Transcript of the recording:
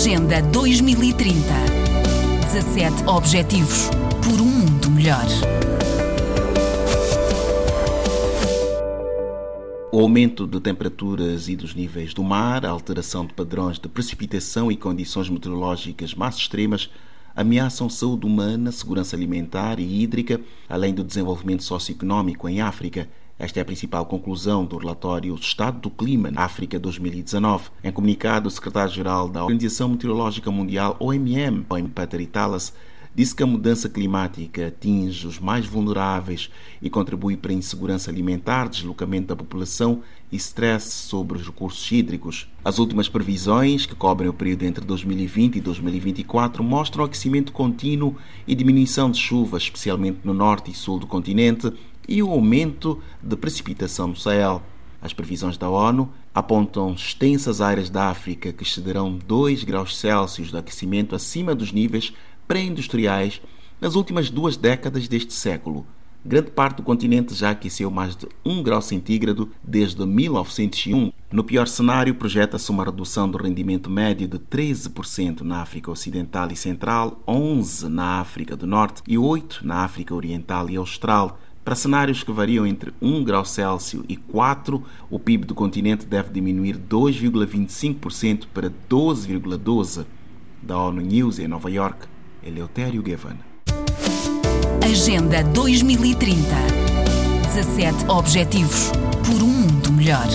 Agenda 2030. 17 Objetivos por um mundo melhor. O aumento de temperaturas e dos níveis do mar, a alteração de padrões de precipitação e condições meteorológicas mais extremas ameaçam saúde humana, segurança alimentar e hídrica, além do desenvolvimento socioeconómico em África. Esta é a principal conclusão do relatório Estado do Clima na África 2019. Em comunicado, o secretário-geral da Organização Meteorológica Mundial, OMM, Peter Italas, disse que a mudança climática atinge os mais vulneráveis e contribui para a insegurança alimentar, deslocamento da população e stress sobre os recursos hídricos. As últimas previsões, que cobrem o período entre 2020 e 2024, mostram aquecimento contínuo e diminuição de chuvas, especialmente no norte e sul do continente, e o aumento de precipitação no Sahel. As previsões da ONU apontam extensas áreas da África que excederão 2 graus Celsius de aquecimento acima dos níveis pré-industriais nas últimas duas décadas deste século. Grande parte do continente já aqueceu mais de 1 grau centígrado desde 1901. No pior cenário, projeta-se uma redução do rendimento médio de 13% na África Ocidental e Central, 11% na África do Norte e 8% na África Oriental e Austral. Para cenários que variam entre 1 grau Celsius e 4, o PIB do continente deve diminuir 2,25% para 12,12%. Da ONU News em Nova York. Eleutério Guevara. Agenda 2030. 17 Objetivos por um mundo melhor.